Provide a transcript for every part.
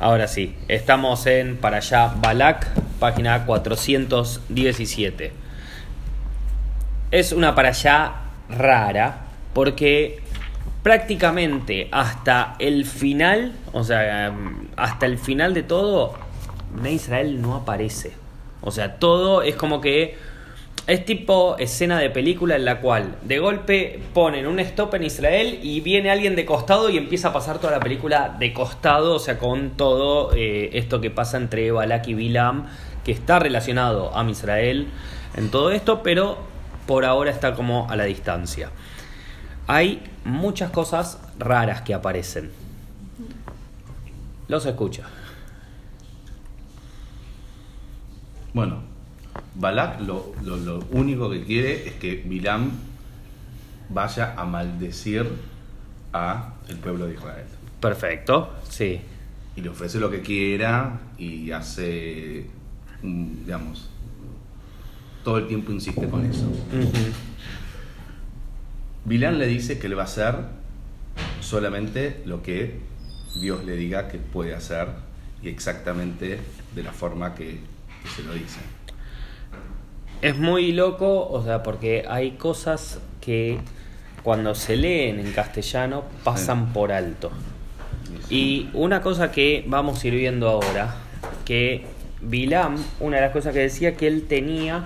Ahora sí, estamos en para allá Balak, página 417. Es una para allá rara porque prácticamente hasta el final, o sea, hasta el final de todo, Israel no aparece. O sea, todo es como que es tipo escena de película en la cual de golpe ponen un stop en Israel y viene alguien de costado y empieza a pasar toda la película de costado, o sea, con todo eh, esto que pasa entre Balak y Bilam, que está relacionado a Israel en todo esto, pero por ahora está como a la distancia. Hay muchas cosas raras que aparecen. Los escucha. Bueno, Balak lo, único que quiere es que Bilam vaya a maldecir a el pueblo de Israel. Perfecto, sí. Y le ofrece lo que quiera y hace, digamos, todo el tiempo insiste con eso. Bilam le dice que le va a hacer solamente lo que Dios le diga que puede hacer y exactamente de la forma que se lo dice es muy loco, o sea, porque hay cosas que cuando se leen en castellano pasan por alto. Y una cosa que vamos a ir viendo ahora, que Bilam, una de las cosas que decía que él tenía,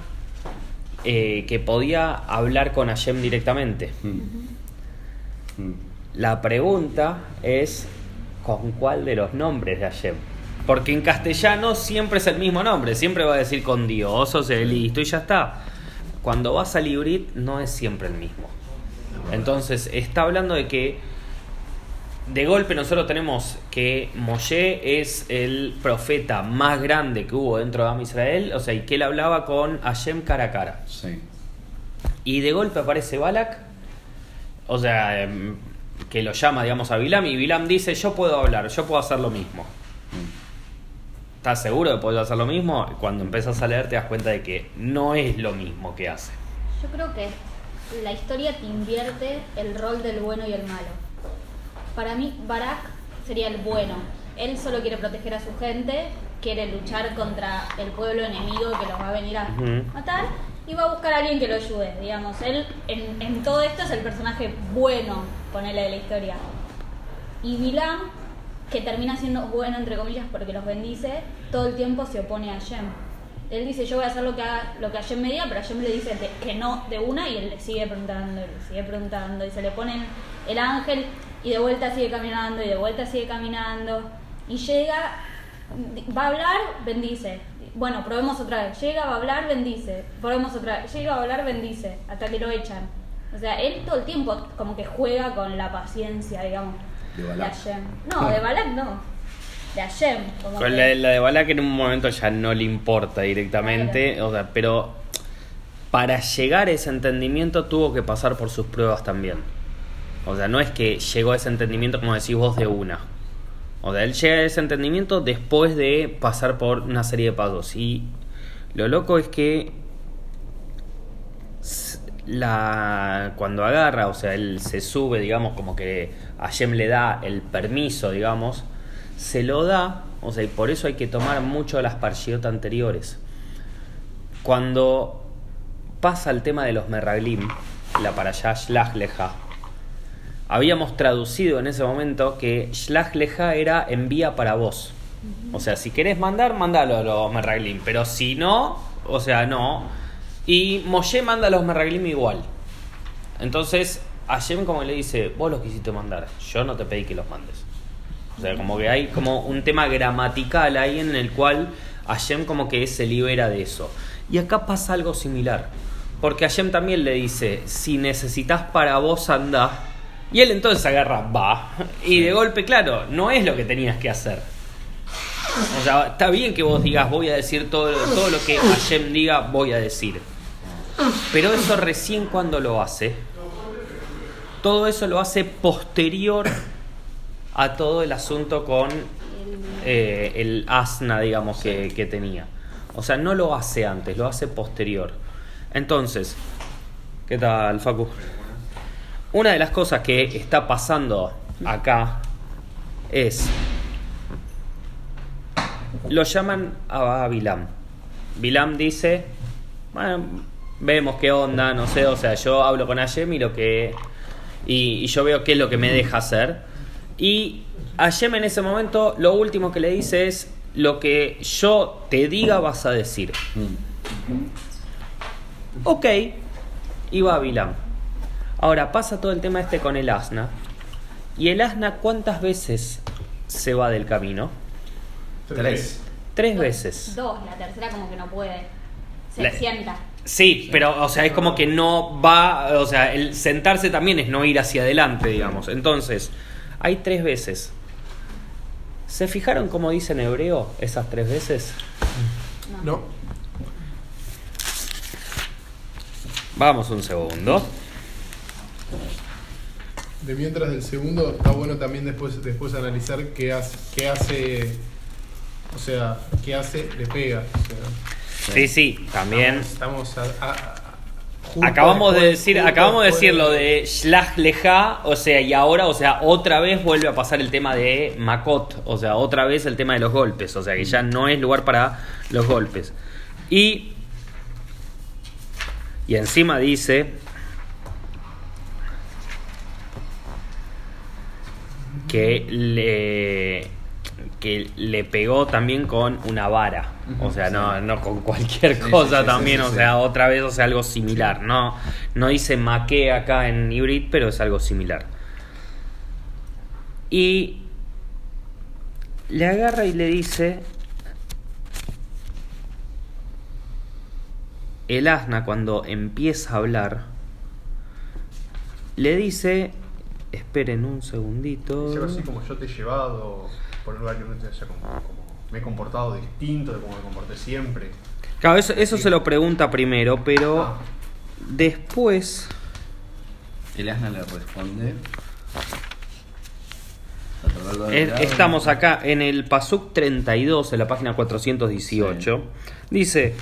eh, que podía hablar con Hashem directamente. Mm. Mm. La pregunta es, ¿con cuál de los nombres de Hashem? Porque en castellano siempre es el mismo nombre, siempre va a decir con Dios, o sea, listo y ya está. Cuando vas a Librit no es siempre el mismo. Entonces, está hablando de que de golpe nosotros tenemos que Moshe es el profeta más grande que hubo dentro de Am Israel, o sea, y que él hablaba con Hashem cara a cara. Sí. Y de golpe aparece Balak, o sea, em, que lo llama, digamos, a Bilam, y Bilam dice, yo puedo hablar, yo puedo hacer lo mismo. ¿Estás seguro de poder hacer lo mismo? Cuando empiezas a leer te das cuenta de que no es lo mismo que hace. Yo creo que la historia te invierte el rol del bueno y el malo. Para mí, Barak sería el bueno. Él solo quiere proteger a su gente, quiere luchar contra el pueblo enemigo que los va a venir a matar y va a buscar a alguien que lo ayude. Digamos, él en, en todo esto es el personaje bueno, ponele de la historia. Y Bilam que termina siendo bueno, entre comillas, porque los bendice, todo el tiempo se opone a Shem. Él dice, yo voy a hacer lo que, lo que Hashem me diga, pero Hashem le dice que no de una y él le sigue preguntando, y le sigue preguntando, y se le pone el ángel y de vuelta sigue caminando, y de vuelta sigue caminando, y llega, va a hablar, bendice. Bueno, probemos otra vez. Llega, va a hablar, bendice. Probemos otra vez. Llega, a hablar, bendice. Hasta que lo echan. O sea, él todo el tiempo como que juega con la paciencia, digamos. De Balak. No, de Balak no. De Hashem. la, de Balak en un momento ya no le importa directamente. O sea, pero para llegar a ese entendimiento tuvo que pasar por sus pruebas también. O sea, no es que llegó a ese entendimiento como decís vos de una. O sea, él llega a ese entendimiento después de pasar por una serie de pasos. Y lo loco es que la cuando agarra, o sea, él se sube, digamos, como que a Jem le da el permiso, digamos, se lo da, o sea, y por eso hay que tomar mucho las parshiyot anteriores. Cuando pasa el tema de los merraglim, la para allá Shlach Leja, habíamos traducido en ese momento que Shlach Leja era envía para vos. O sea, si querés mandar, mandalo a los merraglim, pero si no, o sea, no y Moshe manda a los Merraglim igual. Entonces, Hashem como le dice, vos los quisiste mandar, yo no te pedí que los mandes. O sea, como que hay como un tema gramatical ahí en el cual Hashem como que se libera de eso. Y acá pasa algo similar. Porque Hashem también le dice, si necesitas para vos anda. Y él entonces agarra, va. Y de golpe, claro, no es lo que tenías que hacer. O sea, está bien que vos digas, voy a decir todo, todo lo que Hashem diga, voy a decir. Pero eso recién cuando lo hace, todo eso lo hace posterior a todo el asunto con eh, el asna, digamos, que, que tenía. O sea, no lo hace antes, lo hace posterior. Entonces, ¿qué tal, Facu? Una de las cosas que está pasando acá es lo llaman a Bilam. Bilam dice, bueno, vemos qué onda, no sé, o sea, yo hablo con Ayem y lo que y, y yo veo qué es lo que me deja hacer. Y Ayem en ese momento lo último que le dice es lo que yo te diga vas a decir. Ok, y va Bilam. Ahora pasa todo el tema este con el asna. ¿Y el asna cuántas veces se va del camino? Tres. Tres veces. Dos, la tercera como que no puede. Se La- sienta. Sí, pero o sea, es como que no va, o sea, el sentarse también es no ir hacia adelante, digamos. Entonces, hay tres veces. ¿Se fijaron cómo dice en hebreo esas tres veces? No. Vamos un segundo. De mientras del segundo, está bueno también después, después analizar qué hace, qué hace, o sea, qué hace, le pega. o sea, Sí, sí, también. Estamos, estamos a- Acabamos de decir, acabamos de decir lo de Shlach Leja, o sea, y ahora, o sea, otra vez vuelve a pasar el tema de Makot, o sea, otra vez el tema de los golpes, o sea, que ya no es lugar para los golpes. Y y encima dice que le que le pegó también con una vara. O sea, no, no con cualquier Sí, cosa sí, sí, también, sí, o sí. sea, otra vez, o sea, algo similar. No, no dice maqué acá en hybrid, pero es algo similar. Y le agarra y le dice el asna cuando empieza a hablar le dice esperen un segundito algo así como yo te he llevado por un lugar que no te haya como, como- me he comportado distinto de como me comporté siempre. Claro, eso, eso se lo pregunta primero, pero Ah. después El asna le responde. Estamos acá en el Pasuk 32, en la página 418. Dice,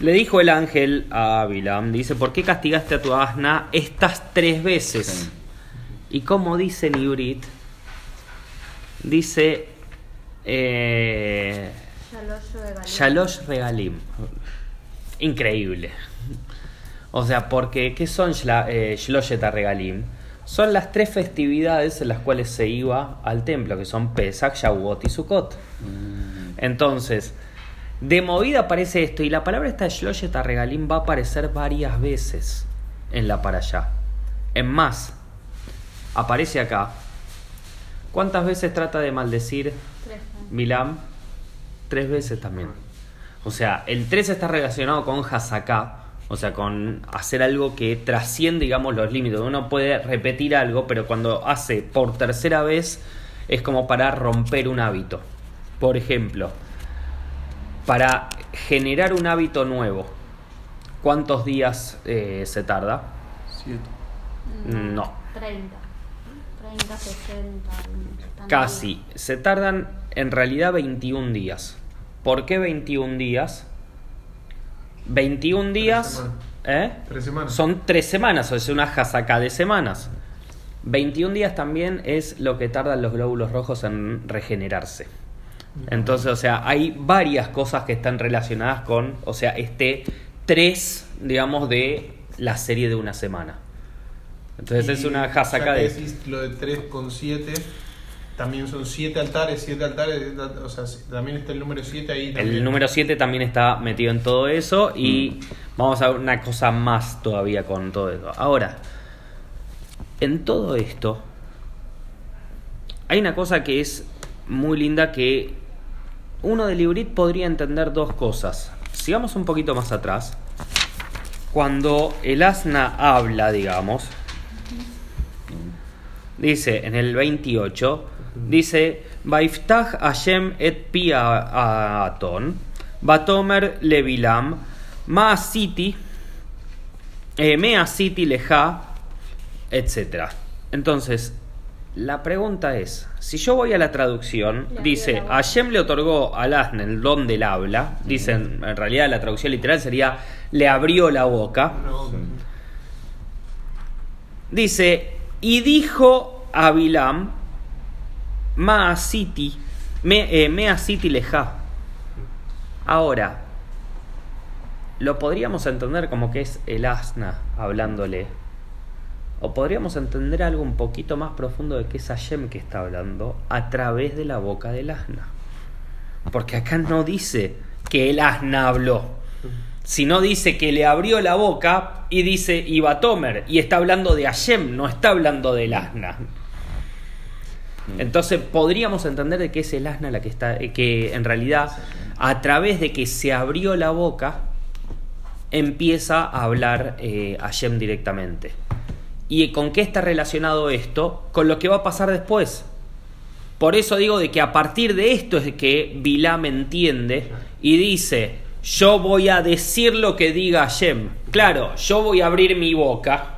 le dijo el ángel a Bilam, dice, ¿por qué castigaste a tu asna estas tres veces? Sí. Y como dice en Ibrit, dice eh, Shalosh Regalim. Increíble. O sea, porque ¿qué son eh, Shloshet Regalim? Son las tres festividades en las cuales se iba al templo, que son Pesach, Shavuot y Sukkot. Mm, Entonces, de movida aparece esto, y la palabra esta Shloshet Regalim va a aparecer varias veces en la para allá. En más, aparece acá. ¿Cuántas veces trata de maldecir Tres, Milam? Tres veces también. O sea, el 3 está relacionado con Hasaká, o sea, con hacer algo que trasciende, digamos, los límites. Uno puede repetir algo, pero cuando hace por tercera vez es como para romper un hábito. Por ejemplo, para generar un hábito nuevo, ¿cuántos días eh, se tarda? Siete. No. 30. 30, 60. tanto Casi. Se tardan en realidad 21 días. ¿Por qué 21 días? 21 días. ¿Eh? Tres semanas. Son tres semanas, o sea, una jasaca de semanas. 21 días también es lo que tardan los glóbulos rojos en regenerarse. Entonces, o sea, hay varias cosas que están relacionadas con, o sea, este 3, digamos, de la serie de una semana. Entonces es una jasaca de... lo de 3 con 7, también son 7 altares, 7 altares, o sea, también está el número 7 ahí. también. El número 7 también está metido en todo eso y Mm. vamos a ver una cosa más todavía con todo eso. Ahora, en todo esto, hay una cosa que es muy linda que uno de Librit podría entender dos cosas. Sigamos un poquito más atrás. Cuando el asna habla, digamos, dice en el 28, dice, Baiftach Hashem et pi a- aton, Batomer levilam, Maasiti, eh, Measiti leja, etc. Entonces, la pregunta es, si yo voy a la traducción, dice. Hashem le otorgó al asna el don del habla, dicen, en realidad la traducción literal sería, le abrió la boca, No, Sí. Dice, y dijo a Bilam, Maasiti, me, eh, leja. Ahora, lo podríamos entender como que es el asna hablándole. O podríamos entender algo un poquito más profundo de que es Hashem que está hablando a través de la boca del asna. Porque acá no dice que el asna habló, sino dice que le abrió la boca y dice Iba Tomer. Y está hablando de Hashem, no está hablando del asna. Entonces podríamos entender de que es el asna la que está, eh, que en realidad a través de que se abrió la boca empieza a hablar eh, Hashem directamente. ¿Y con qué está relacionado esto? Con lo que va a pasar después. Por eso digo de que a partir de esto es que Bilam entiende y dice, yo voy a decir lo que diga Hashem. Claro, yo voy a abrir mi boca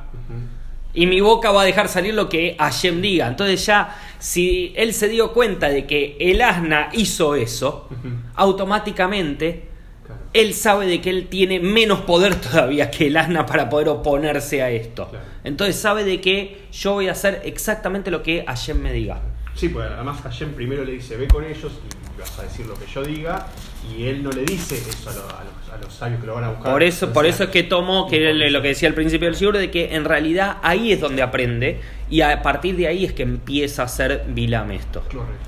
y mi boca va a dejar salir lo que Hashem diga. Entonces ya, si él se dio cuenta de que el asna hizo eso, automáticamente Claro. él sabe de que él tiene menos poder todavía que el asna para poder oponerse a esto. Claro. Entonces sabe de que yo voy a hacer exactamente lo que Hashem me diga. Sí, pues además Hashem primero le dice, ve con ellos y vas a decir lo que yo diga, y él no le dice eso a, lo- a los, a los sabios que lo van a buscar. Por eso, por eso es que tomó, que lo que decía al principio del siglo, de que en realidad ahí es donde aprende y a partir de ahí es que empieza a hacer Bilam esto. Correcto.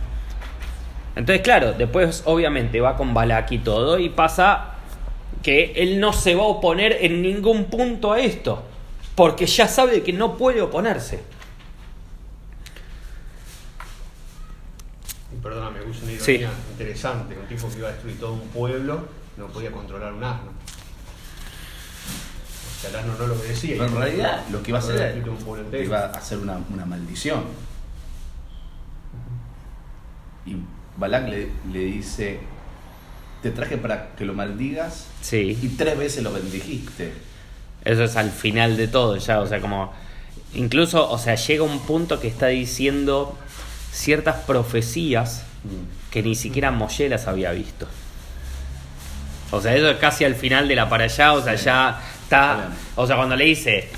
Entonces, claro, después obviamente va con Balak y todo y pasa que él no se va a oponer en ningún punto a esto, porque ya sabe que no puede oponerse. Perdóname, puse una Sí. ironía interesante, un tipo que iba a destruir todo un pueblo, no podía controlar un asno. O sea, el asno no lo obedecía. Pero en realidad lo que iba a hacer Destruir era- un pueblo entero. iba a hacer una, una maldición. Y Balak le, le dice, te traje para que lo maldigas y Sí, tres veces lo bendijiste. eso es al final de todo ya, o sea, como incluso, o sea, llega un punto que está diciendo ciertas profecías que ni siquiera Moshe las había visto. O sea, eso es casi al final de la para allá, o sea, ya está. O sea, cuando le dice.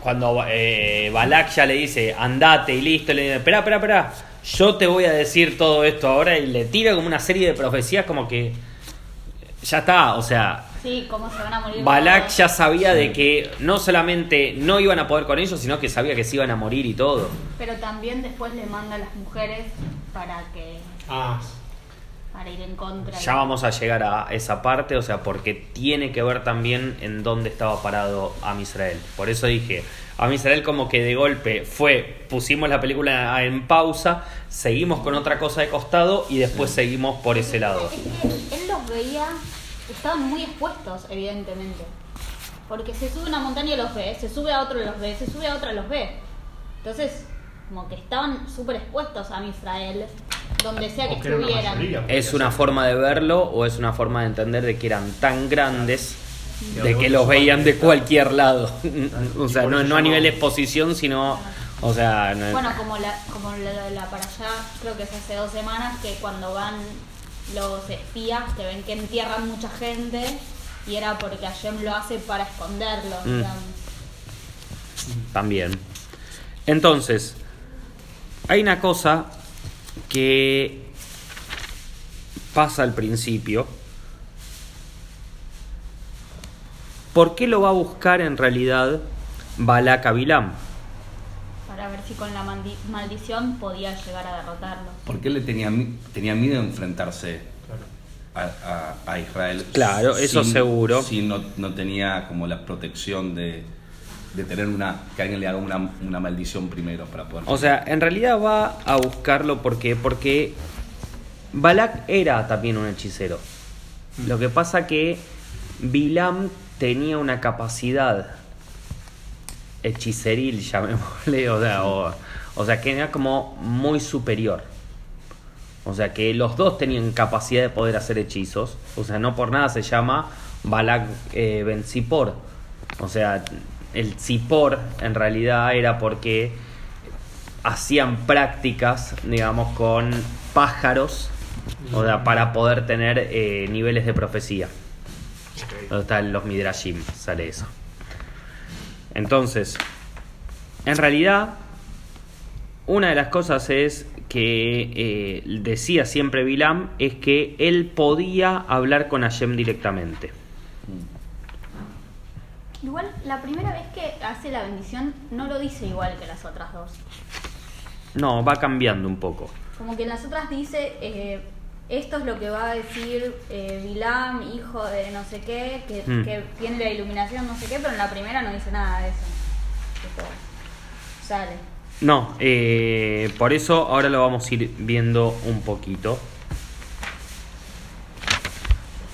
Cuando eh, Balak ya le dice, andate y listo, le dice, espera, espera, espera, yo te voy a decir todo esto ahora y le tira como una serie de profecías como que. Ya está, o sea, Sí, cómo se van a morir. Balak ya sabía de que no solamente no iban a poder con ellos, sino que sabía que se iban a morir y todo. Pero también después le manda a las mujeres para que Ah, para ir en contra. Ya vamos a llegar a esa parte, o sea, porque tiene que ver también en dónde estaba parado Am Israel. Por eso dije, Am Israel como que de golpe fue, pusimos la película en pausa, seguimos con otra cosa de costado y después seguimos por ese lado. Él los veía, estaban muy expuestos, evidentemente. Porque se sube una montaña y los ve, se sube a otro y los ve, se sube a otra y los ve. Entonces, como que estaban súper expuestos a Israel, donde sea que estuvieran. mayoría, ¿Es una forma de verlo o es una forma de entender de que eran tan grandes Sí, de a que los veían de cualquier lado? o sea, no, no a nivel de exposición, sino... O sea, no- Bueno, como la, como la, la para allá, creo que es hace dos semanas, que cuando van los espías, que ven que entierran mucha gente, y era porque Hashem lo hace para esconderlo, Mm. También. Entonces, hay una cosa que pasa al principio. ¿Por qué lo va a buscar en realidad Balak a Bilam? Para ver si con la maldición podía llegar a derrotarlos. Porque él le tenía, tenía miedo de enfrentarse a, a- a Israel. Claro, eso seguro. Si no, no tenía como la protección de, de tener una. que alguien le haga una, una maldición primero para poder. O sea, en realidad va a buscarlo porque, porque Balak era también un hechicero. Lo que pasa que Bilam tenía una capacidad hechiceril, llamémosle, o sea, o, o sea, que era como muy superior. O sea, que los dos tenían capacidad de poder hacer hechizos. O sea, no por nada se llama Balak eh, Ben Zippor. O sea, el Zippor en realidad era porque hacían prácticas, digamos, con pájaros, o sea, para poder tener eh, niveles de profecía. Donde están los Midrashim, sale eso. Entonces, en realidad, una de las cosas es que eh, decía siempre Bilam es que él podía hablar con Hashem directamente. Igual, la primera vez que hace la bendición no lo dice igual que las otras dos. No, va cambiando un poco. Como que en las otras dice, eh, esto es lo que va a decir eh, Bilam, hijo de no sé qué, que, Mm. que tiene la iluminación, no sé qué, pero en la primera no dice nada de eso. Tipo, sale. No, eh, por eso ahora lo vamos a ir viendo un poquito.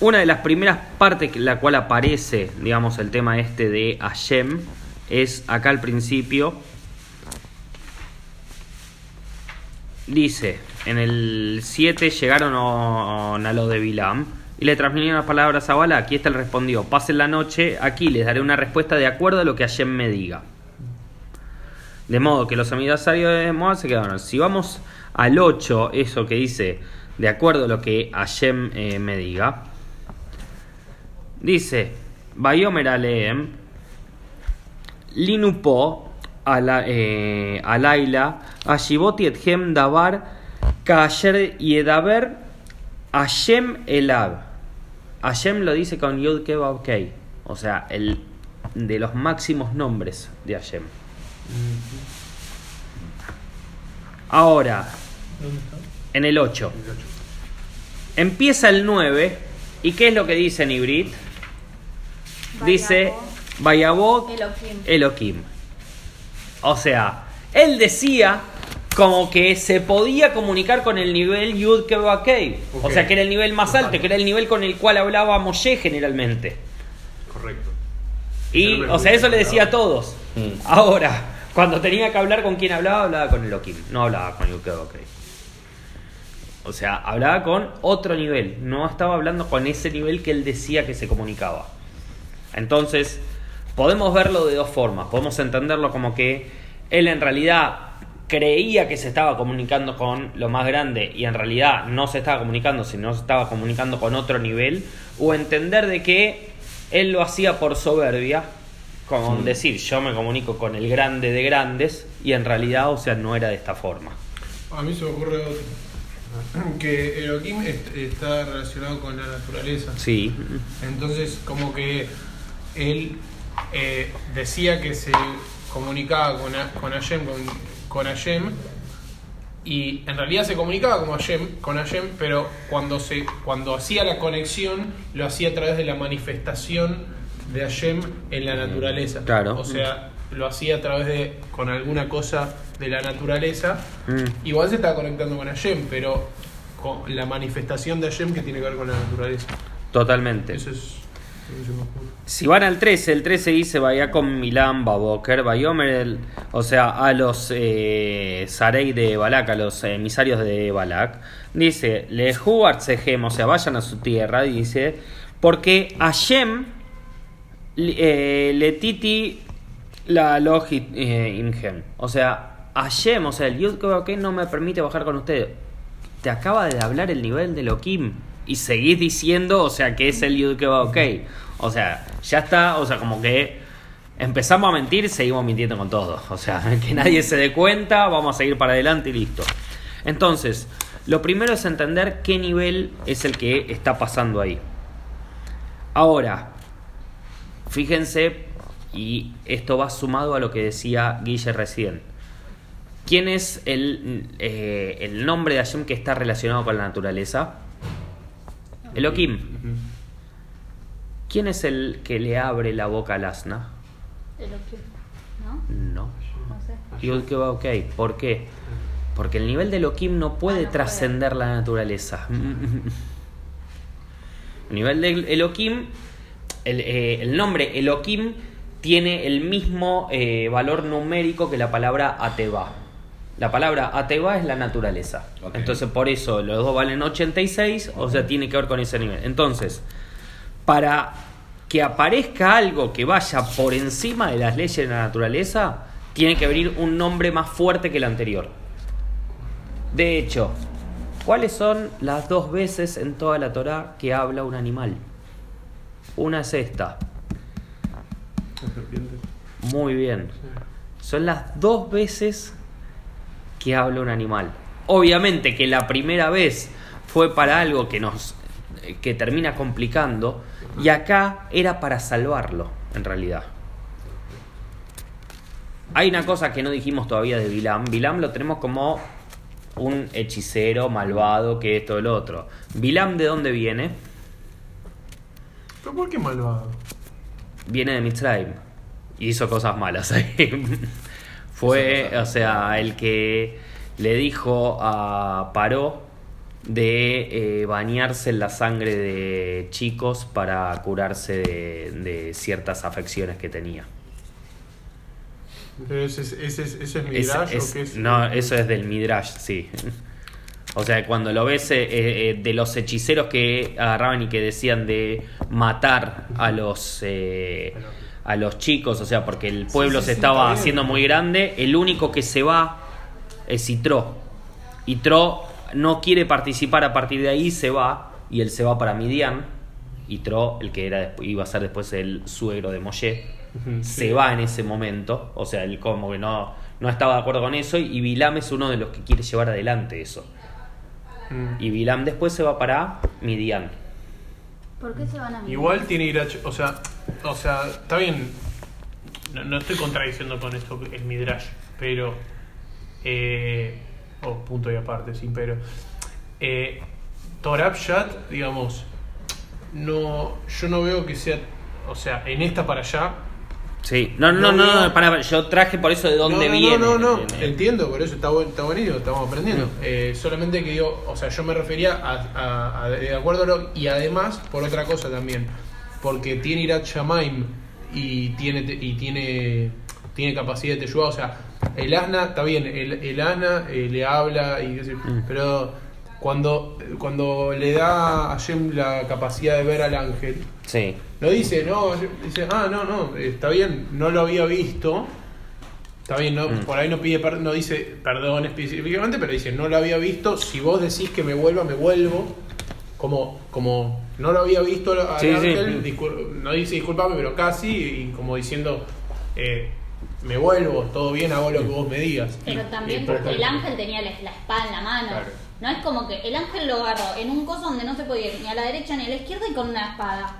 Una de las primeras partes que la cual aparece, digamos, el tema este de Hashem es acá al principio. Dice, en el 7 llegaron a a lo de Bilam y le transmitieron las palabras a Balak y este le respondió, pasen la noche aquí, les daré una respuesta de acuerdo a lo que Hashem me diga. De modo que los emisarios de Moab se quedaron. Si vamos al 8, eso que dice, de acuerdo a lo que Hashem eh, me diga, dice, Bayomer Aleem, Linupo, eh, Alaila, Ashiboti ethem Dabar, Kasher Yedaber, Hashem Elab. Hashem lo dice con Yud Keva Kei, o sea, el de los máximos nombres de Hashem. Ahora, ¿Dónde está? en el 8. Empieza el 9. ¿Y qué es lo que dice en Ibrit? Dice Bayabot Elohim. Elohim. O sea, él decía como que se podía comunicar con el nivel Yud Kevakei. O sea, que era el nivel más alto, que era el nivel con el cual hablaba Moshe generalmente. Correcto. Y, o sea, eso le decía a todos. Mm. Ahora, cuando tenía que hablar con quien hablaba, hablaba con Elohim, no hablaba con Yukevokei. O sea, hablaba con otro nivel, no estaba hablando con ese nivel que él decía que se comunicaba. Entonces, podemos verlo de dos formas. Podemos entenderlo como que él en realidad creía que se estaba comunicando con lo más grande y en realidad no se estaba comunicando, sino se estaba comunicando con otro nivel. O entender de que él lo hacía por soberbia, como Mm. decir, yo me comunico con el grande de grandes y en realidad, o sea, no era de esta forma. A mí se me ocurre otro. Que Elohim est- está relacionado con la naturaleza. Sí, Entonces, como que él eh, decía que se comunicaba con, con Hashem, con, con Hashem, y en realidad se comunicaba con Hashem, con Hashem, pero cuando, se, cuando hacía la conexión, lo hacía a través de la manifestación de Hashem en la naturaleza. Claro. O sea, lo hacía a través de, con alguna cosa de la naturaleza. Mm. Igual se estaba conectando con Hashem, pero con la manifestación de Hashem que tiene que ver con la naturaleza. totalmente. Eso es Si van al 13, el 13 dice vaya con Milán, Baboker, Bayomer, o sea, a los eh, de Balak, a los emisarios de Balak, dice, le Sejem, o sea, vayan a su tierra, dice, porque Hashem eh, le titi la logi eh, Imgem, o sea, Hashem, o sea, el Yud que no me permite bajar con ustedes. Te acaba de hablar el nivel de Loquim y seguís diciendo, o sea, que es el Yud que va ok. O sea, ya está, o sea, como que empezamos a mentir, seguimos mintiendo con todo. O sea, que nadie se dé cuenta, vamos a seguir para adelante y listo. Entonces, lo primero es entender qué nivel es el que está pasando ahí. Ahora, fíjense, y esto va sumado a lo que decía Guille recién. ¿Quién es el, eh, el nombre de Hashem que está relacionado con la naturaleza? Elohim. ¿Quién es el que le abre la boca al asna? Elohim. ¿No? No. No sé. Yud que va ok. ¿Por qué? Porque el nivel de Elohim no puede Ah, no trascender la naturaleza. el nivel de Elohim, el, eh, el nombre Elohim tiene el mismo eh, valor numérico que la palabra Ateba. La palabra Ateba es la naturaleza. Entonces, por eso los dos valen 86, o sea, tiene que ver con ese nivel. Entonces, para que aparezca algo que vaya por encima de las leyes de la naturaleza, tiene que venir un nombre más fuerte que el anterior. De hecho, ¿cuáles son las dos veces en toda la Torah que habla un animal? Una es esta. Muy bien. Son las dos veces que habla un animal. obviamente que la primera vez fue para algo que nos que termina complicando y acá era para salvarlo en realidad. Hay una cosa que no dijimos todavía de Vilam. Vilam lo tenemos como un hechicero malvado que esto el otro. Vilam de dónde viene? ¿Pero por qué malvado? Viene de Mitzrayim y hizo cosas malas ahí. Fue, o sea, el que le dijo a Paró de eh, bañarse en la sangre de chicos para curarse de, de ciertas afecciones que tenía. Entonces, ¿ese, ese, ese es Midrash es- o qué es? No, eso es del Midrash, sí. O sea, cuando lo ves eh, eh, de los hechiceros que agarraban y que decían de matar a los eh, a los chicos, o sea, porque el pueblo sí, se estaba haciendo muy grande, el único que se va es Yitro. Yitro no quiere participar a partir de ahí, se va y él se va para Midian. Yitro, el que era iba a ser después el suegro de Moshe, se va en ese momento, o sea, él como que no, no estaba de acuerdo con eso y Bilam es uno de los que quiere llevar adelante eso. Mm. Y Bilam después se va para Midian. ¿Por qué se van a? Igual tiene Irach, o sea, o sea, está bien. No, no estoy contradiciendo con esto es Midrash, pero eh, oh, punto y aparte, sí, pero eh, digamos, no, yo no veo que sea, o sea, en esta para allá. Sí, no, no, No no, no, para, yo traje por eso de dónde no, no, viene. No, no, no, entiendo, por eso está, buen- está buenísimo, estamos aprendiendo. Eh, solamente que digo, o sea, yo me refería a, a- a- de acuerdo a lo, y además por otra cosa también, porque tiene Irat Shamaim y tiene y tiene tiene capacidad de Teshuvah, o sea, el asna está bien, el, el asna eh, le habla y qué sé Mm. pero cuando cuando le da a Shem la capacidad de ver al ángel, Sí, no dice, no, dice, ah, no, no, está bien, no lo había visto. Está bien, no, Mm. por ahí no pide no dice perdón específicamente, pero dice, no lo había visto, si vos decís que me vuelva, me vuelvo. Como, como no lo había visto al Sí, sí. ángel, discul- no dice disculpame, pero casi, y como diciendo, eh, me vuelvo, todo bien, hago lo que vos me digas. Pero también porque el ángel tenía la, la espada en la mano. Claro. No es como que el ángel lo agarró en un coso donde no se podía ir ni a la derecha ni a la izquierda y con una espada.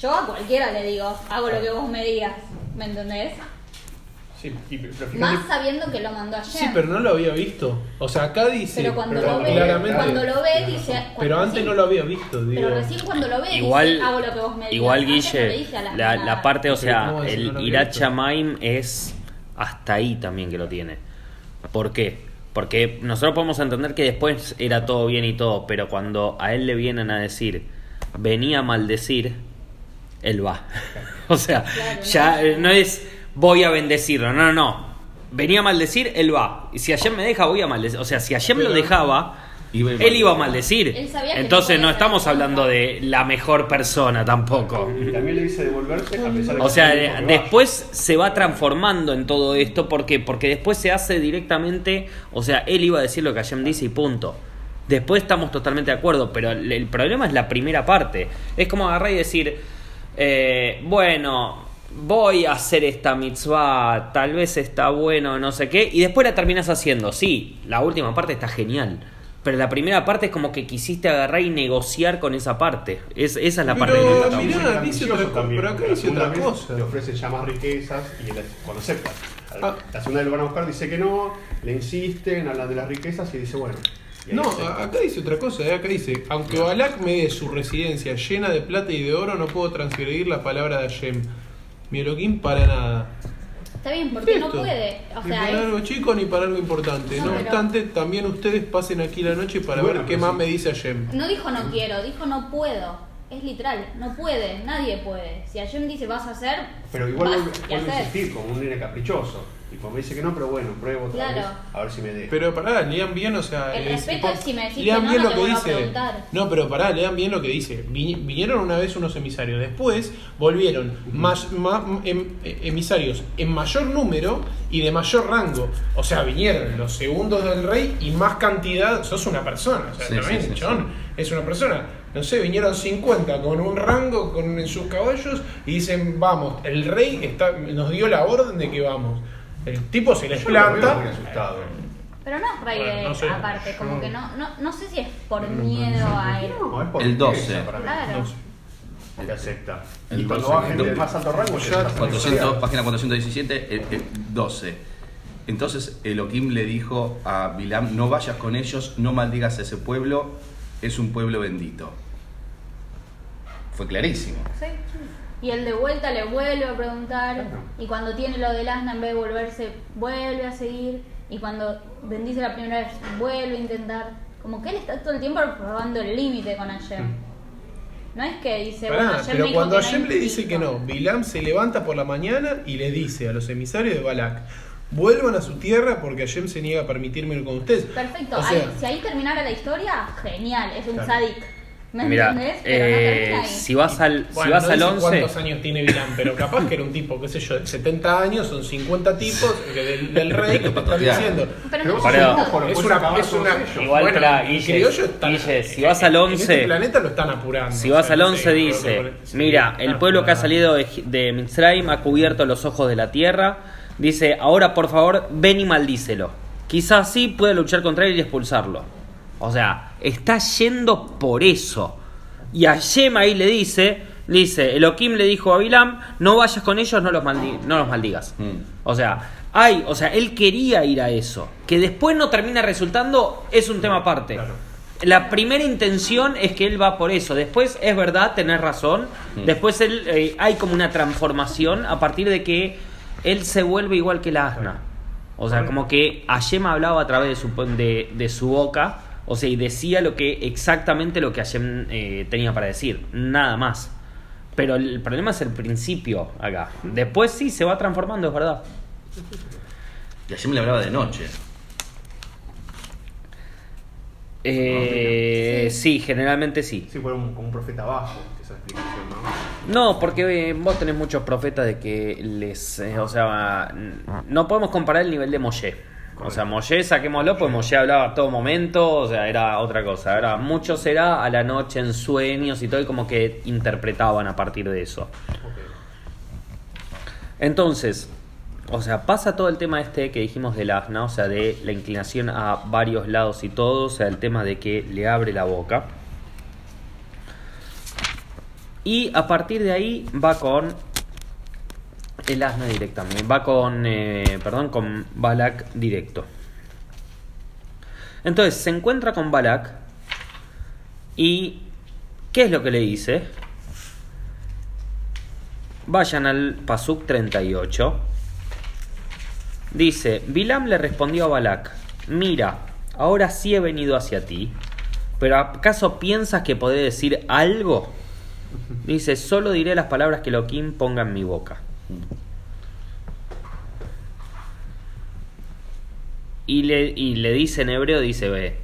Yo a cualquiera le digo, hago lo que vos me digas. ¿Me entendés? Sí, y- pero fíjate- Más sabiendo que lo mandó ayer. Sí, pero no lo había visto. O sea, acá dice. Pero cuando pero lo ve, claramente- cuando lo ve dice. Pero cuando- antes sí, no lo había visto, digo. Pero recién cuando lo ve igual, dice, hago lo que vos me digas. igual Antes no le Guille, dice a las la, la parte, o Pero sea, ¿cómo decir no el lo Irat? Shamaim es hasta ahí también que lo tiene. ¿Por qué? Porque nosotros podemos entender que después era todo bien y todo, pero cuando a él le vienen a decir, venía a maldecir, él va. o sea, Claro, ya no. eh, no es voy a bendecirlo, no, no, no. Venía a maldecir, él va. Y si ayer me deja, voy a maldecir. O sea, si ayer me lo dejaba, Iba él iba a maldecir. Él sabía que Entonces no estamos hablando de la mejor persona tampoco. Y también le dice devolverse a pesar de O sea, que después se va transformando en todo esto. ¿Por qué? Porque después se hace directamente. O sea, él iba a decir lo que Hashem dice y punto. Después estamos totalmente de acuerdo, pero el, el problema es la primera parte. Es como agarrar y decir: eh, Bueno, voy a hacer esta mitzvah, tal vez está bueno, no sé qué, y después la terminas haciendo. Sí, la última parte está genial. Pero la primera parte es como que quisiste agarrar y negociar con esa parte. Es, esa es la parte Pero está mirá, buena. Está dice otra también, pero acá dice otra cosa. Le ofrecen ya más riquezas y él cuando acepta. Ah. La segunda lo van a buscar, dice que no, le insisten, hablan de las riquezas y dice, bueno. y No, acepta. acá dice otra cosa, eh, acá dice, aunque Balak me dé su residencia llena de plata y de oro, no puedo transgredir la palabra de Hashem. Mi Elohim para nada. Está bien, porque no Esto, puede. O ni sea, para es- algo chico ni para algo importante. No, No, pero- obstante, también ustedes pasen aquí la noche para Bueno, ver qué más sí. me dice Hashem. no dijo no quiero, dijo no puedo. Es literal, no puede, nadie puede. Si Hashem dice vas a hacer, Pero igual vas vuelve, y vuelve a haces. insistir como un nene caprichoso. Y como me dice que no, pero bueno, pruebo otra Claro. vez a ver si me deja. Pero pará, lean bien, o sea. El respeto es si me decís lean que no, bien no lo que dice. No, pero pará, lean bien lo que dice. Vi- vinieron una vez unos emisarios, después volvieron más, más- em- emisarios en mayor número y de mayor rango. O sea, vinieron los segundos del rey y más cantidad. Sos una persona, o sea, Sí, también, sí, sí, es una persona. No sé, vinieron 50 con un rango con, en sus caballos y dicen, vamos, el rey está, nos dio la orden de que vamos. El tipo se les Yo lo veo planta. muy asustado. Pero no es rey Bueno, de no sé. aparte, como No. que no, no, no sé si es por miedo a él. No, es por El 12. riqueza para mí. Claro. No sé. Te acepta. El y cuando 12, va gente de el más alto rango, Ya, ya está 400, página 417, eh, eh, 12. Entonces Elohim le dijo a Bilam, no vayas con ellos, no maldigas a ese pueblo, es un pueblo bendito. Fue clarísimo. Sí. Y él de vuelta le vuelve a preguntar. Claro. Y cuando tiene lo del asna, en vez de volverse, vuelve a seguir. Y cuando bendice la primera vez, vuelve a intentar. Como que él está todo el tiempo probando el límite con Hashem. No es que dice, Pará, Hashem pero cuando que no Hashem le dice que no, Bilam se levanta por la mañana y le dice a los emisarios de Balak, vuelvan a su tierra porque Hashem se niega a permitirme ir con ustedes. Perfecto, O ahí- sea, si ahí terminara la historia, genial, es un Claro. sadik. ¿Me Mira, entendés? Pero eh, si vas al, si bueno, vas no al dice 11, cuántos años tiene Bilam, pero capaz que era un tipo, qué sé yo, de 70 años, son 50 tipos del, del rey que te están diciendo. Pero Pero no Pará. es Es una, es una. Igual, bueno, pará, y Guille, criollo están- Guille, si en- vas al en 11 este planeta lo están apurando. Si o vas sea, al no 11 sé, dice, mira, el pueblo que ha salido de, de Mitzrayim ha cubierto los ojos de la tierra. Dice, ahora por favor, ven y maldícelo. Quizás sí pueda luchar contra él y expulsarlo. O sea, está yendo por eso. Y a Shem ahí le dice, dice, Elohim le dijo a Bilam, no vayas con ellos, no los, maldi- no los maldigas. Mm. O sea, hay, o sea, él quería ir a eso. Que después no termina resultando es un tema aparte. Claro. La primera intención es que él va por eso. Después es verdad, tenés razón. Mm. Después él, eh, hay como una transformación a partir de que él se vuelve igual que la asna. O sea, como que Hashem hablaba a través de su, de, de su boca. O sea, y decía lo que exactamente lo que Hashem eh, tenía para decir. Nada más. Pero el problema es el principio acá. Después sí se va transformando, es verdad. Y me le hablaba de noche. Eh, sí, generalmente sí. Sí, fue un- como un profeta bajo esa explicación, ¿no? No, porque eh, vos tenés muchos profetas de que les. eh, o sea, no podemos comparar el nivel de Moshe. O sea, Moshe, saquémoslo, pues Moshe hablaba a todo momento, o sea, era otra cosa. Ahora, muchos era a la noche en sueños y todo, y como que interpretaban a partir de eso. Entonces, o sea, pasa todo el tema este que dijimos del asna, o sea, de la inclinación a varios lados y todo, o sea, el tema de que le abre la boca. Y a partir de ahí va con el asna directamente, va con, eh, perdón, con Balak directo. Entonces se encuentra con Balak y ¿qué es lo que le dice? Vayan al Pasuk 38. Dice, Bilam le respondió a Balak, mira, ahora sí he venido hacia ti, pero ¿acaso piensas que podré decir algo? Dice, solo diré las palabras que Elohim ponga en mi boca. Y le, y le dice en hebreo, dice, ve,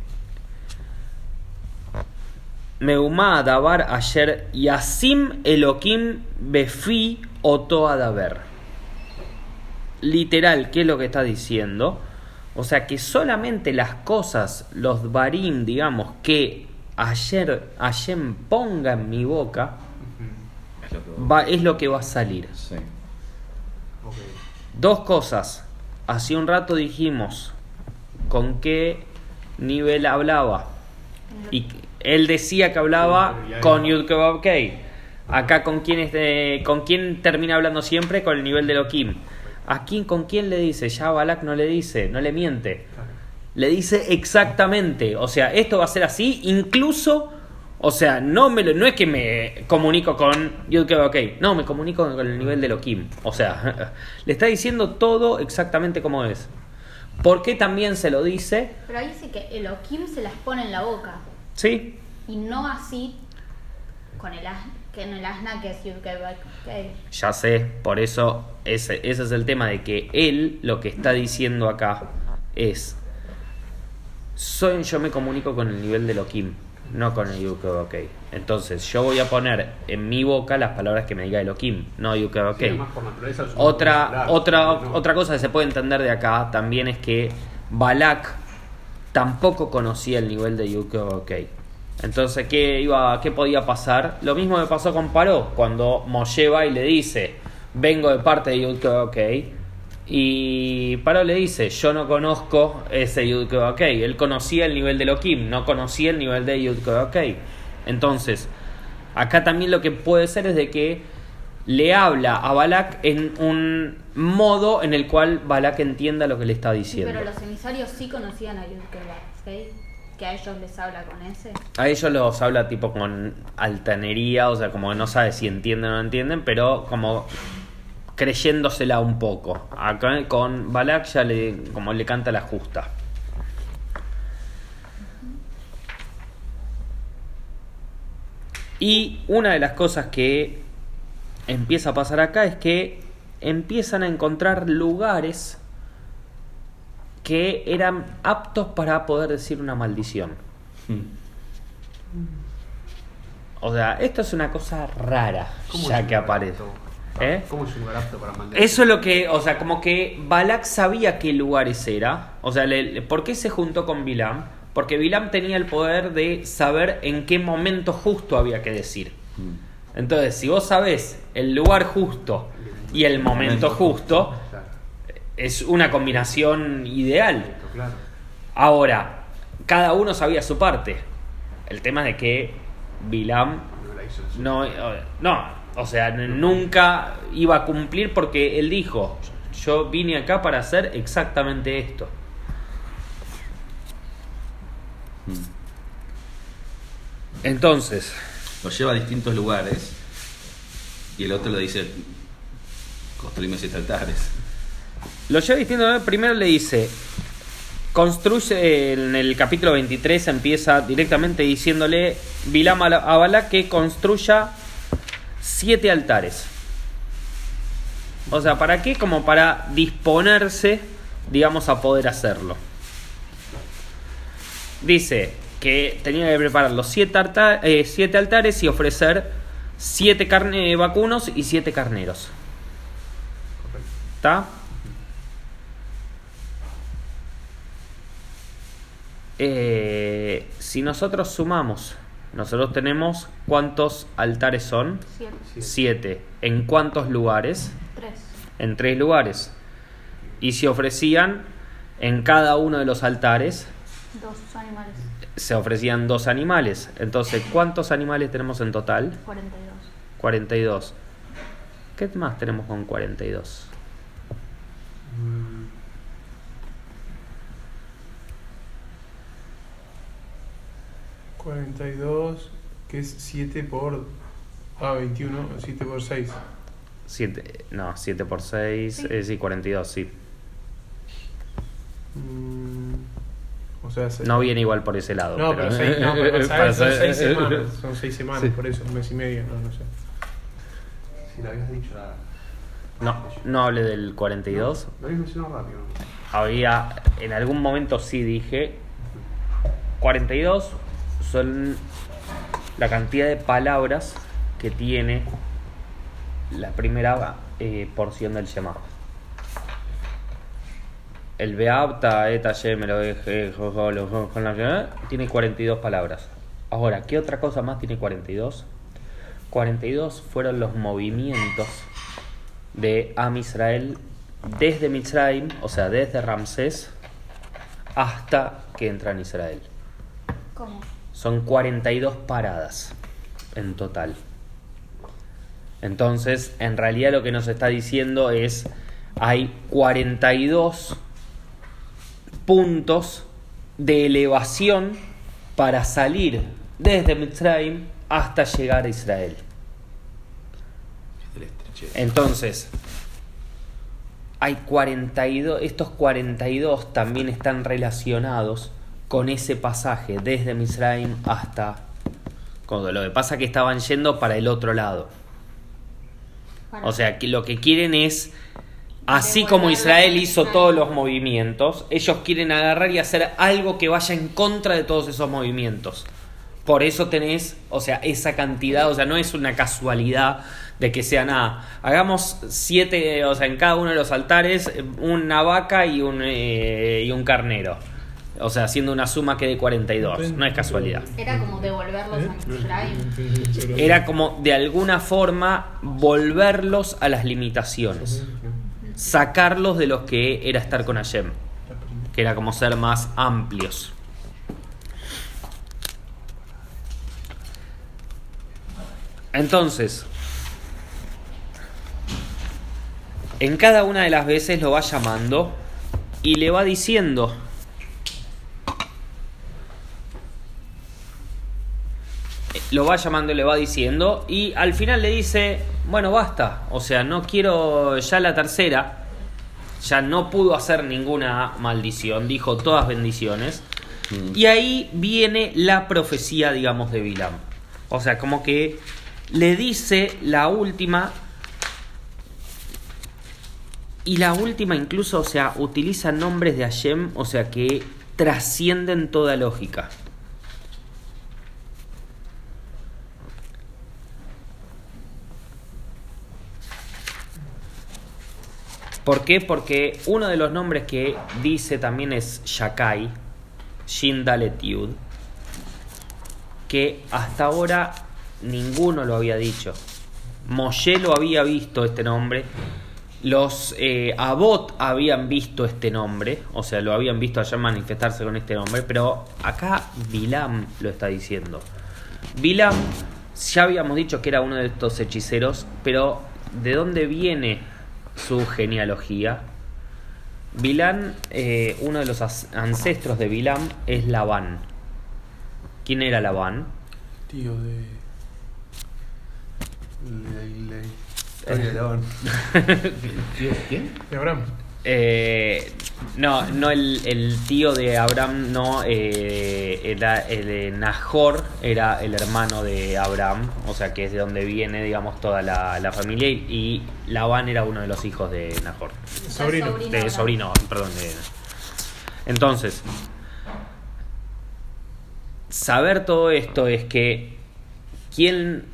Meumá davar ayer yasim Elohim befi oto adaber. Literal, ¿qué es lo que está diciendo? O sea que solamente las cosas, los barim, digamos, que ayer Hashem ponga en mi boca, Es lo que va, es lo que va a salir. Sí. Dos cosas. Hace un rato dijimos con qué nivel hablaba. Y él decía que hablaba con Yud Kebab. Acá con quién, es de- con quién termina hablando siempre con el nivel de Elohim. Aquí con quién le dice, ya Balak no le dice, no le miente. Le dice exactamente, o sea, esto va a ser así, incluso, o sea, no me lo- no es que me comunico con Kebab Kei, no, me comunico con el nivel de Elohim. O sea, le está diciendo todo exactamente como es. ¿Por qué también se lo dice? Pero ahí sí que Elohim se las pone en la boca. Sí, Y no así con el asna, que en el asna que es Kei. Ya sé, por eso ese, ese es el tema de que él lo que está diciendo acá es, soy, yo me comunico con el nivel de Elohim, no con el. Ok. Entonces yo voy a poner en mi boca las palabras que me diga Elohim, no Yukebokei. Sí, Otra, otra, ¿no? otra cosa que se puede entender de acá también es que Balak tampoco conocía el nivel de Yukebokei. Entonces, ¿qué, iba, ¿qué podía pasar? Lo mismo me pasó con Paró, cuando Moshe va y le dice, vengo de parte de Yukebokei. Y Paro le dice, yo no conozco ese Yud ok. Él conocía el nivel de Elohim, no conocía el nivel de Yud ok. Entonces, acá también lo que puede ser es de que le habla a Balak en un modo en el cual Balak entienda lo que le está Sí, diciendo. pero los emisarios sí conocían a Yud ¿sí? Que a ellos les habla con ese. A ellos los habla tipo con altanería, o sea, como que no sabe si entienden o no entienden, pero como creyéndosela un poco. Acá con Balak ya le, como le canta la justa. Y una de las cosas que empieza a pasar acá es que empiezan a encontrar lugares que eran aptos para poder decir una maldición. O sea, esto es una cosa rara, ¿Cómo ya que aparece. ¿Eh? ¿Cómo es un lugar apto para? Eso es lo que, o sea, como que Balak sabía qué lugares era. O sea, le- ¿por qué se juntó con Bilam? Porque Bilam tenía el poder de saber en qué momento justo había que decir. Entonces, si vos sabés el lugar justo y el momento justo, es una combinación ideal. Ahora, cada uno sabía su parte. El tema es de que Bilam No eh, no, o sea, nunca iba a cumplir porque él dijo, yo vine acá para hacer exactamente esto. Entonces, Lo lleva a distintos lugares y el otro le dice, construime siete altares. lo lleva diciendo, primero le dice, construye, en el capítulo 23 empieza directamente diciéndole Bilam a la- a Balak que construya siete altares. O sea, ¿para qué? Como para disponerse, digamos, a poder hacerlo. Dice que tenía que preparar los siete, alta- eh, siete altares y ofrecer siete carne vacunos y siete carneros. ¿Está? Eh, si nosotros sumamos, nosotros tenemos cuántos altares son? Siete. Siete. ¿En cuántos lugares? Tres. En tres lugares. Y se ofrecían en cada uno de los altares, Dos animales. se ofrecían dos animales. Entonces, ¿cuántos animales tenemos en total? 42. 42. ¿Qué más tenemos con 42? 42, que es 7 por. Ah, 21, 7 por 6. Siete, no, 7 por 6, Sí. eh, sí, 42, sí. Mm, o sea, se- No viene igual por ese lado. No, pero, seis, no, pero para ¿sabes? son saber- 6 semanas. Son 6 semanas, Sí. por eso, un mes y medio, no, no sé. Si lo habías dicho, la... No, no hable del 42. Lo habías mencionado rápido. Había, en algún momento sí dije, 42 son la cantidad de palabras que tiene la primera eh, porción del Shema. El Beapta, Eta, Yem, lo tiene 42 palabras. Ahora, ¿qué otra cosa más tiene 42? 42 fueron los movimientos de Am Israel desde Mitzrayim, o sea, desde Ramsés, hasta que entra en Israel. Son 42 paradas en total. Entonces, en realidad lo que nos está diciendo es, hay 42 puntos de elevación para salir desde Mitzrayim hasta llegar a Israel. Entonces, hay 42, estos 42 también están relacionados con ese pasaje desde Misraim hasta cuando lo que pasa es que estaban yendo para el otro lado. O sea, que lo que quieren es así como Israel hizo todos los movimientos, ellos quieren agarrar y hacer algo que vaya en contra de todos esos movimientos. Por eso tenés, o sea, esa cantidad, o sea, no es una casualidad de que sea nada. Hagamos siete, o sea, en cada uno de los altares, eh, una vaca y un, eh, y un carnero. O sea, haciendo una suma que de 42. No es casualidad. Era como devolverlos ¿Eh? a. Era como de alguna forma volverlos a las limitaciones. sacarlos de los que era estar con Hashem, que era como ser más amplios. Entonces, en cada una de las veces lo va llamando y le va diciendo, lo va llamando y le va diciendo y al final le dice, bueno, basta, o sea, no quiero ya la tercera, ya no pudo hacer ninguna maldición, dijo todas bendiciones. Y ahí viene la profecía, digamos, de Bilam. O sea, como que le dice la última y la última incluso, o sea, utiliza nombres de Hashem, o sea, que trascienden toda lógica. ¿Por qué? Porque uno de los nombres que dice también es Shakai, Shindaletiud, que hasta ahora ninguno lo había dicho. Moshe lo había visto este nombre, los eh, Abot habían visto este nombre, o sea, lo habían visto allá manifestarse con este nombre, pero acá Bilam lo está diciendo. Bilam, ya habíamos dicho que era uno de estos hechiceros, pero ¿de dónde viene su genealogía? Bilam, eh, uno de los ancestros de Bilam es Labán. ¿Quién era Labán? Tío de. de- de- historia de Labán. ¿Tío quién? De Abraham. Eh, no, no el, el tío de Abraham, no, eh, era el de Nahor, era el hermano de Abraham, o sea que es de donde viene, digamos, toda la, la familia, y, y Labán era uno de los hijos de Nahor, Sobrino. sobrino. de sobrino, perdón. De... Entonces, saber todo esto es que, ¿quién,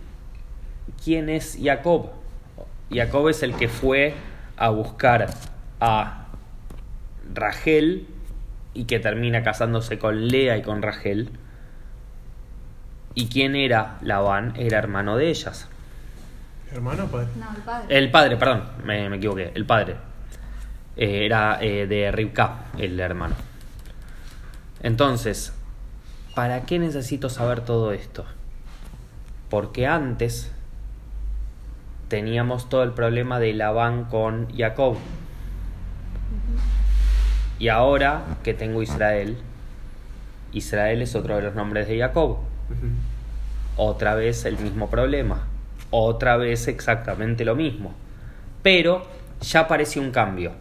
quién es Jacob? Jacob es el que fue a buscar a Rachel y que termina casándose con Lea y con Rachel. ¿Y quién era Labán? Era hermano de ellas. Hermano, padre. No, el padre. El padre, perdón, me, me equivoqué. El padre. Eh, era eh, de Rivka, el hermano. Entonces, ¿para qué necesito saber todo esto? Porque antes teníamos todo el problema de Labán con Jacob. Y ahora que tengo Israel, Israel es otro de los nombres de Jacob. Otra vez el mismo problema. Otra vez exactamente lo mismo. Pero ya apareció un cambio.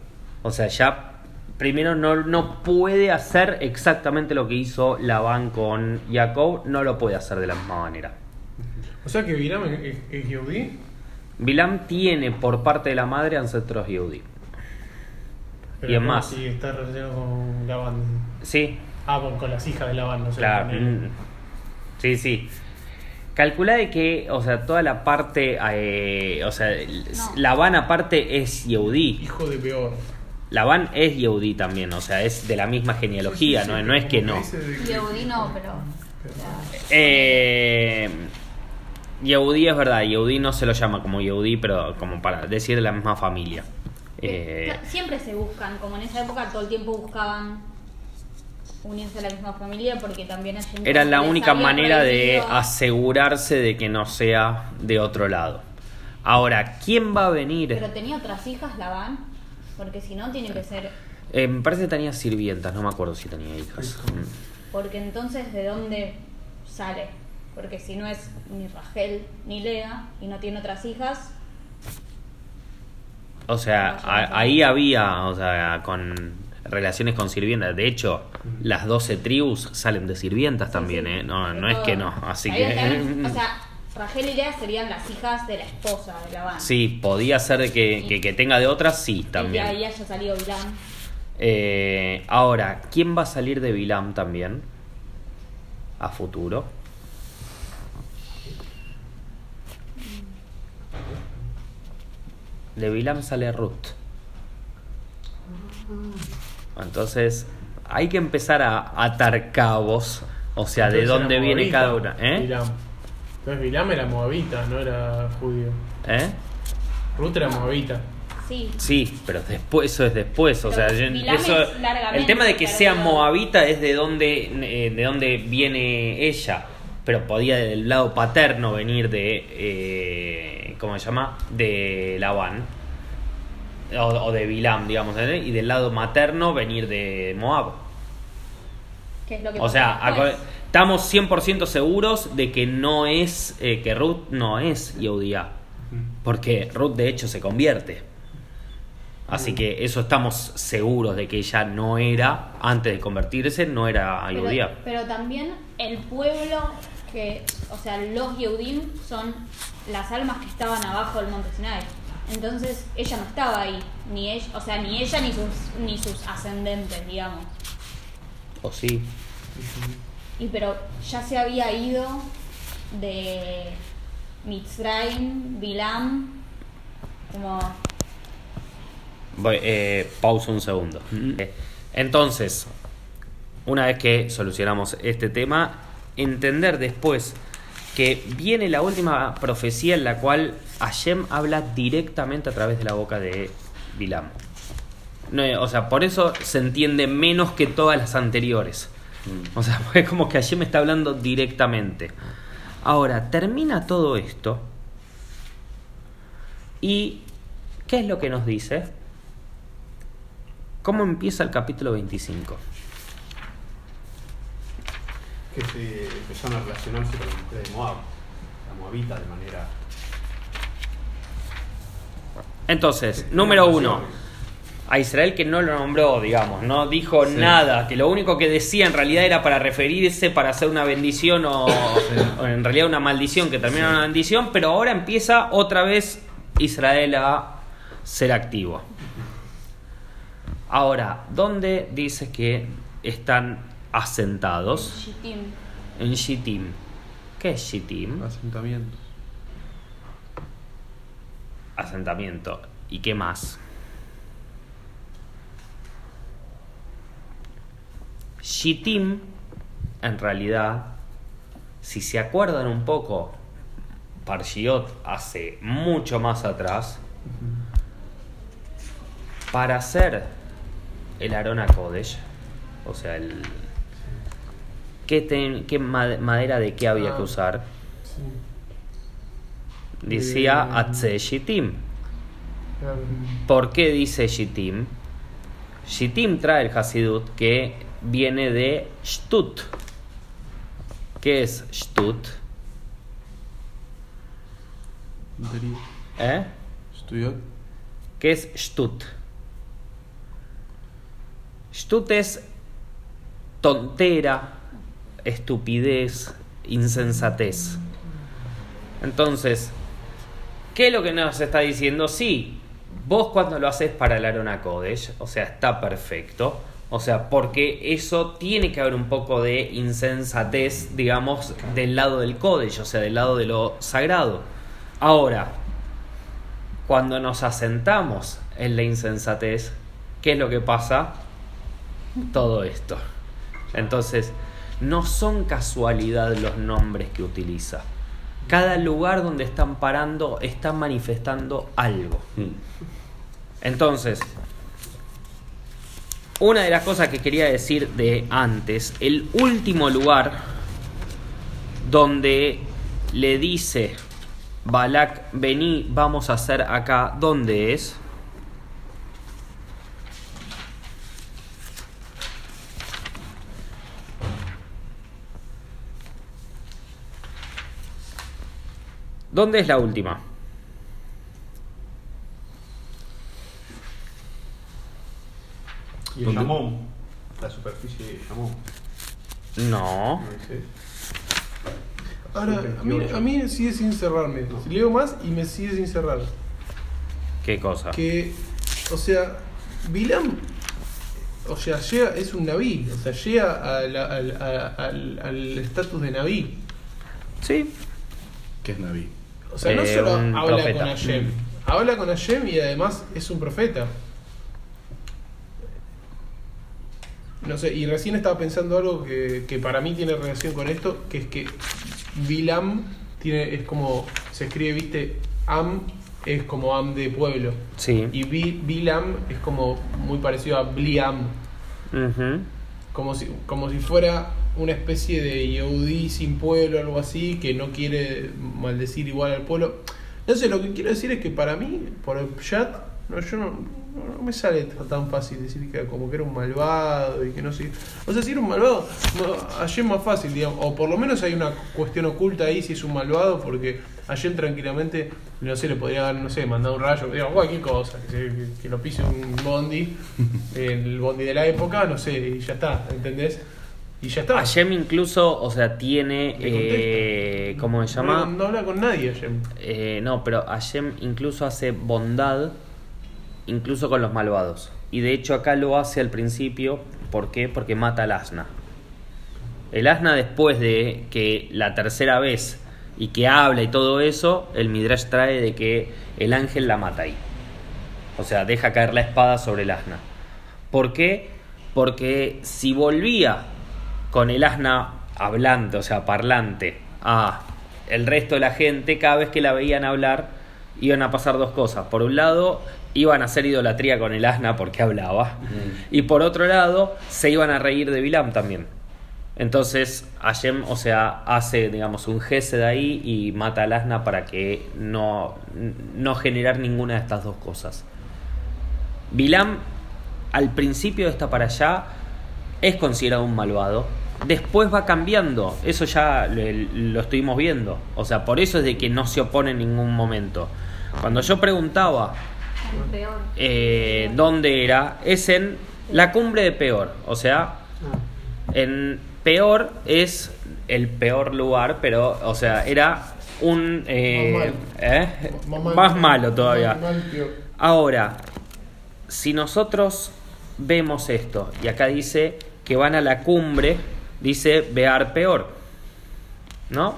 O sea, ya primero no, no puede hacer exactamente lo que hizo Labán con Jacob. No lo puede hacer de la misma manera. O sea que Bilam es, es, es Yehudí. Bilam tiene por parte de la madre ancestros Yehudi. Pero Y es no, más. Sí, está relacionado con Labán. Sí, Ah, con, con las hijas de no sé. Claro. mm. Sí, sí. Calcula de que, o sea, toda la parte, eh, o sea, No. Labán aparte es Yehudí. Hijo de peor. Labán es Yehudí también, o sea, es de la misma genealogía, Sí, sí, no, sí, no es como que no. Yehudí no, pero. Eh, Yehudí es verdad, Yehudí no se lo llama como Yehudí, pero como para decir de la misma familia. Eh, Siempre se buscan, como en esa época todo el tiempo buscaban unirse a la misma familia porque también era la única manera de asegurarse de que no sea de otro lado. Ahora, ¿quién va a venir? Pero tenía otras hijas, la van, porque si no tiene que ser. Eh, me parece que tenía sirvientas, no me acuerdo si tenía hijas. Mm. Porque entonces, ¿de dónde sale? Porque si no es ni Rachel ni Lea y no tiene otras hijas, O sea, a- ahí había, o sea, con relaciones con sirvientas. De hecho, las 12 tribus salen de sirvientas también, sí, ¿eh? No, no es que no, así que... o sea, Rachel y Lea serían las hijas de la esposa de Labán. Sí, podía ser de que, que, que tenga de otras, sí, Y también. ahí haya salido Bilam. Eh, ahora, ¿quién va a salir de Bilam también? A futuro. De Bilam sale Ruth. Entonces, hay que empezar a atar cabos. O sea, de dónde viene moabita, cada una. ¿Eh? Bilam. Entonces Bilam era moabita, no era judío. ¿Eh? Ruth era moabita. sí. Sí, pero después eso es después, o Pero sea, eso, el tema de que sea moabita es de dónde eh, de dónde viene ella, pero podía del lado paterno venir de eh, ¿cómo se llama? de Labán o, o de Bilam, digamos, ¿eh? y del lado materno venir de Moab. Que es lo que O sea, después. estamos 100% seguros de que no es eh, que Ruth no es Yehudiá. Porque Ruth de hecho se convierte. Así que eso estamos seguros de que ella no era, antes de convertirse, no era Pero, judía. pero también el pueblo que, o sea, los Yehudim son las almas que estaban abajo del monte Sinai. Entonces ella no estaba ahí, ni ella, o sea, ni ella ni sus ni sus ascendentes, digamos. ¿O sí? Y pero ya se había ido de Mitzrayim, Bilam, como Voy, eh, pausa un segundo. Entonces, una vez que solucionamos este tema, entender después que viene la última profecía en la cual Hashem habla directamente a través de la boca de Bilam. No, eh, o sea, por eso se entiende menos que todas las anteriores. O sea, es como que Hashem está hablando directamente. Ahora, termina todo esto. ¿Y qué es lo que nos dice? ¿Cómo empieza el capítulo 25? Que se empezaron a relacionarse con la mujer de Moab, la Moabita de manera. Entonces, número uno, a Israel que no lo nombró, digamos, no dijo Sí. nada, que lo único que decía en realidad era para referirse, para hacer una bendición o, o en realidad una maldición que termina en una bendición, pero ahora empieza otra vez Israel a ser activo. Ahora, ¿dónde dice que están asentados? En Shittim. ¿Qué es Shittim? Asentamientos. Asentamiento. ¿Y qué más? Shittim, en realidad, si se acuerdan un poco, Parshiot hace mucho más atrás, para hacer el Arona Kodesh, o sea, el. ¿Qué, ten- qué ma- madera de qué había que Ah. usar? Sí. Decía Eh, Atze Shittim. Claro. ¿Por qué dice Shittim? Shittim trae el Hasidut que viene de Shtut. ¿Qué es Shtut? ¿Eh? ¿Qué es Shtut? Shtut es tontera, estupidez, insensatez. Entonces, ¿qué es lo que nos está diciendo? Sí, vos cuando lo haces para el Arona Kodesh, o sea, está perfecto. O sea, porque eso tiene que haber un poco de insensatez, digamos, del lado del Kodesh, o sea, del lado de lo sagrado. Ahora, cuando nos asentamos en la insensatez, ¿qué es lo que pasa? Todo esto. Entonces, no son casualidad los nombres que utiliza. Cada lugar donde están parando está manifestando algo. Entonces, una de las cosas que quería decir de antes, el último lugar donde le dice Balak, vení, vamos a hacer acá, ¿dónde es? ¿Dónde es la última? Y el ¿Dónde? Yamón, la superficie de Yamón. No. Ahora, a mí, a mí sigue sin cerrarme. Si leo más y me sigue sin cerrar. ¿Qué cosa? Que, o sea, Bilam, o sea, llega, es un naví, o sea, llega al- a- al al estatus de naví. Sí. ¿Qué es Naví? O sea, no Eh, solo habla profeta. con Hashem, habla con Hashem y además es un profeta. No sé, y recién estaba pensando algo que, que para mí tiene relación con esto, que es que Bilam tiene, es como, se escribe, viste, Am es como Am de pueblo. Sí. Y Bi- Bilam es como muy parecido a Bliam. Ujú. Como si, como si fuera una especie de Yehudi sin pueblo algo así, que no quiere maldecir igual al pueblo. No sé, lo que quiero decir es que para mí, por el chat, no, yo no, no- no me sale tan fácil decir que como que era un malvado y que no sé. O sea, si era un malvado, no, ayer más fácil, digamos. O por lo menos hay una cuestión oculta ahí si es un malvado, porque ayer tranquilamente, no sé, le podría dar, no sé, mandar un rayo, digamos, cualquier cosa, que, se- que- que lo pise un bondi, el bondi de la época, no sé, y ya está, ¿entendés? Y ya está. Hashem incluso, o sea, tiene. Eh, ¿Cómo se llama? no habla con nadie ayer. Eh, no, pero Hashem incluso hace bondad, incluso con los malvados. Y de hecho acá lo hace al principio, ¿por qué? Porque mata al asna. El asna después de que la tercera vez y que habla y todo eso, el Midrash trae de que el ángel la mata ahí. O sea, deja caer la espada sobre el asna. ¿Por qué? Porque si volvía con el asna hablante, o sea, parlante, a el resto de la gente, cada vez que la veían hablar, iban a pasar dos cosas. Por un lado, iban a hacer idolatría con el asna porque hablaba. Y por otro lado, se iban a reír de Bilam también. Entonces, Hashem, o sea, hace, digamos, un jefe de ahí y mata al asna para que no, no generar ninguna de estas dos cosas. Bilam, al principio de esta para allá, es considerado un malvado. Después va cambiando, eso ya lo, lo estuvimos viendo. O sea, por eso es de que no se opone en ningún momento. Cuando yo preguntaba eh, dónde era, es en la cumbre de Peor. O sea, en Peor es el peor lugar, pero, o sea, era un. eh, Más malo. ¿eh? Más Más, mal. malo todavía. Ahora, si nosotros vemos esto, y acá dice que van a la cumbre, dice Bear peor, ¿no?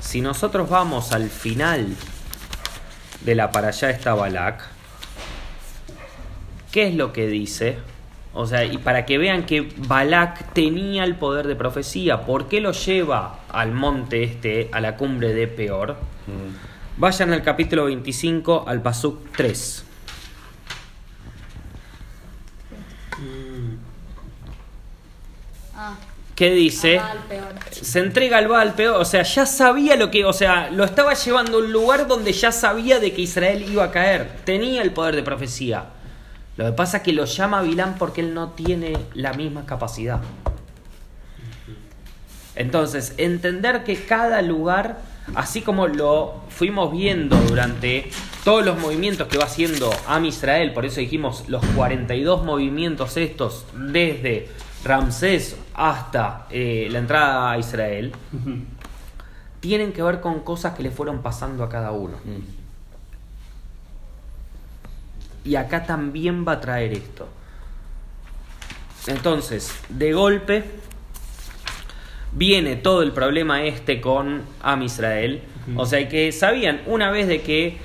Si nosotros vamos al final de la para allá está Balak, ¿qué es lo que dice? O sea, y para que vean que Balak tenía el poder de profecía, ¿por qué lo lleva al monte este, a la cumbre de Peor? Vayan al capítulo 25, al Pasuk 3. Ah, ¿Qué dice? peor. Se entrega al Baal peor, o sea, ya sabía lo que, o sea, lo estaba llevando a un lugar donde ya sabía de que Israel iba a caer, tenía el poder de profecía. Lo que pasa es que lo llama Bilán porque él no tiene la misma capacidad. Entonces, entender que cada lugar, así como lo fuimos viendo durante todos los movimientos que va haciendo Am Israel, por eso dijimos los 42 movimientos estos, desde Ramsés hasta eh, la entrada a Israel, tienen que ver con cosas que le fueron pasando a cada uno. Y acá también va a traer esto. Entonces, de golpe, viene todo el problema este con Am Israel. O sea, que sabían una vez de que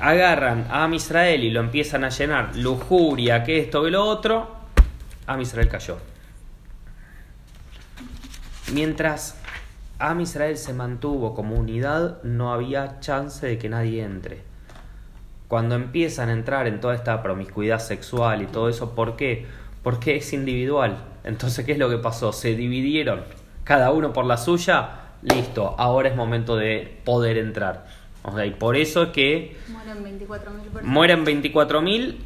agarran a Am Israel y lo empiezan a llenar lujuria, que esto, que lo otro, Am Israel cayó. Mientras Am Israel se mantuvo como unidad, no había chance de que nadie entre. Cuando empiezan a entrar en toda esta promiscuidad sexual y todo eso, ¿por qué? Porque es individual. Entonces, ¿qué es lo que pasó? Se dividieron, cada uno por la suya, listo, ahora es momento de poder entrar. O sea, y por eso es que Mueren 24.000 personas. mueren 24.000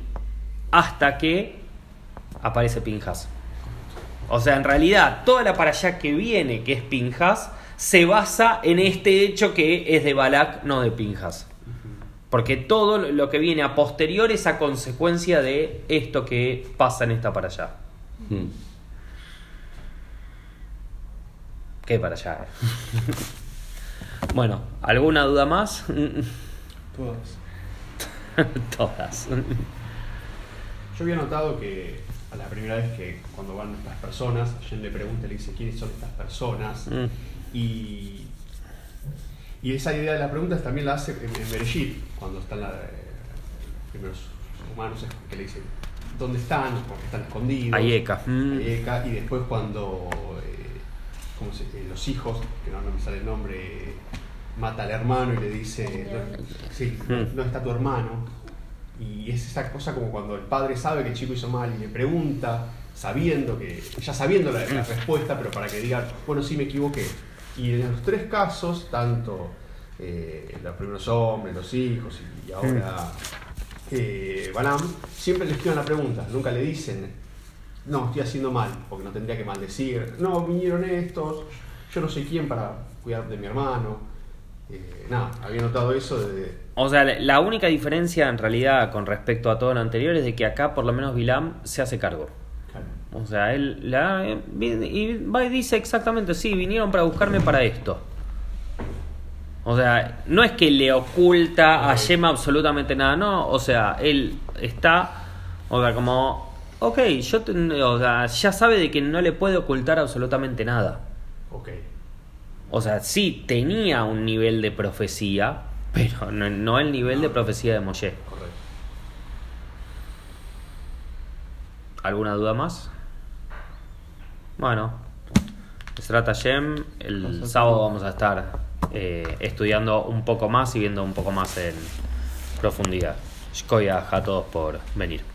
hasta que aparece Pinjas. O sea, en realidad, toda la para allá que viene, que es Pinjas, se basa en este hecho que es de Balak, no de Pinjas. Porque todo lo que viene a posterior es a consecuencia de esto que pasa en esta para allá. Mm. ¿Qué para allá? eh? bueno, ¿alguna duda más? Todas. Todas. Yo había notado que a la primera vez que cuando van estas personas, Jen le pregunta, le dice quiénes son estas personas. Mm. Y, y esa idea de las preguntas también la hace en, en Bereshit, cuando están la, eh, primeros humanos que le dicen dónde están, porque están escondidos. Ayeka. Mm. Ayeka, y después cuando eh, ¿cómo se- eh, los hijos, que no, no me sale el nombre, mata al hermano y le dice, no, sí, Mm. no está tu hermano. Y es esa cosa como cuando el padre sabe que el chico hizo mal y le pregunta, sabiendo que, ya sabiendo la, la respuesta, pero para que diga, bueno, sí me equivoqué. Y en los tres casos, tanto eh, los primeros hombres, los hijos y ahora eh, Balaam, siempre le esquivan la pregunta, nunca le dicen, no, estoy haciendo mal, porque no tendría que maldecir, no, vinieron estos, yo no soy quién para cuidar de mi hermano. Eh, nada, había notado eso desde... O sea, la única diferencia en realidad con respecto a todo lo anterior es de que acá por lo menos Bilam se hace cargo. claro, O sea, él la, y va y dice exactamente, sí, vinieron para buscarme para esto. O sea, no es que le oculta a Yema absolutamente nada, no. O sea, él está, o sea, como, ok, yo te- o sea, ya sabe de que no le puede ocultar absolutamente nada. ok. O sea, sí tenía un nivel de profecía, pero no, no el nivel de profecía de Moshe. Correcto. ¿Alguna duda más? Bueno, Strata Shem, el sábado vamos a estar eh, estudiando un poco más y viendo un poco más en profundidad. Shkoya a todos por venir.